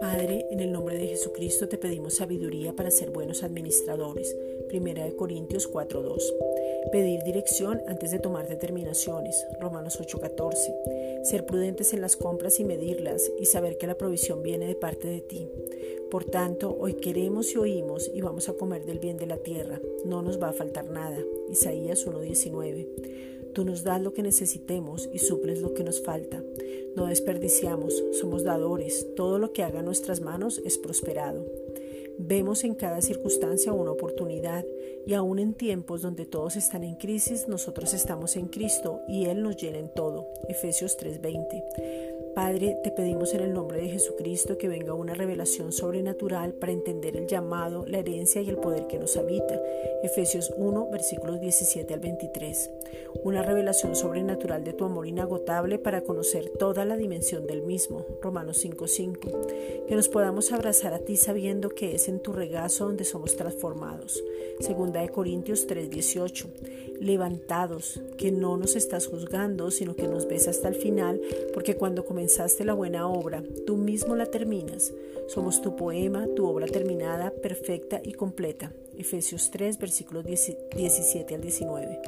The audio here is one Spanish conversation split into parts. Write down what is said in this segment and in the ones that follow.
Padre, en el nombre de Jesucristo te pedimos sabiduría para ser buenos administradores. Primera de Corintios 4:2. Pedir dirección antes de tomar determinaciones. Romanos 8:14. Ser prudentes en las compras y medirlas y saber que la provisión viene de parte de ti. Por tanto, hoy queremos y oímos y vamos a comer del bien de la tierra. No nos va a faltar nada. Isaías 1:19. Tú nos das lo que necesitemos y suples lo que nos falta. No desperdiciamos, somos dadores. Todo lo que haga nuestras manos es prosperado. Vemos en cada circunstancia una oportunidad y aún en tiempos donde todos están en crisis, nosotros estamos en Cristo y Él nos llena en todo. Efesios 3:20. Padre, te pedimos en el nombre de Jesucristo que venga una revelación sobrenatural para entender el llamado, la herencia y el poder que nos habita. Efesios 1, versículos 17 al 23. Una revelación sobrenatural de tu amor inagotable para conocer toda la dimensión del mismo. Romanos 5, 5. Que nos podamos abrazar a ti sabiendo que es en tu regazo donde somos transformados. Segunda de Corintios 3, 18. Levantados, que no nos estás juzgando, sino que nos ves hasta el final, porque cuando comenzaste la buena obra, tú mismo la terminas. Somos tu poema, tu obra terminada, perfecta y completa. Efesios 3, versículos 17 al 19.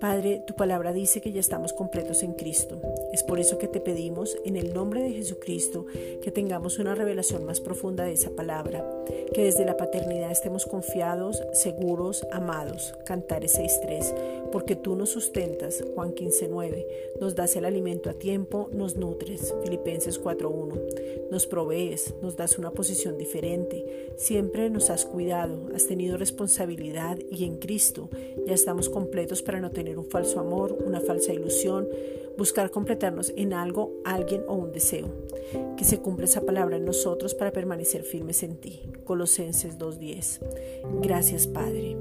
Padre, tu palabra dice que ya estamos completos en Cristo. Es por eso que te pedimos, en el nombre de Jesucristo, que tengamos una revelación más profunda de esa palabra, que desde la paternidad estemos confiados, seguros, amados. Cantares 6.3, porque tú nos sustentas, Juan 15.9, nos das el alimento a tiempo, nos nutres, Filipenses 4.1, nos provees, nos das una posición diferente, siempre nos has cuidado, has tenido responsabilidad y en Cristo ya estamos completos para no tener un falso amor, una falsa ilusión, buscar en algo, alguien o un deseo. Que se cumpla esa palabra en nosotros para permanecer firmes en ti. Colosenses 2.10. Gracias Padre.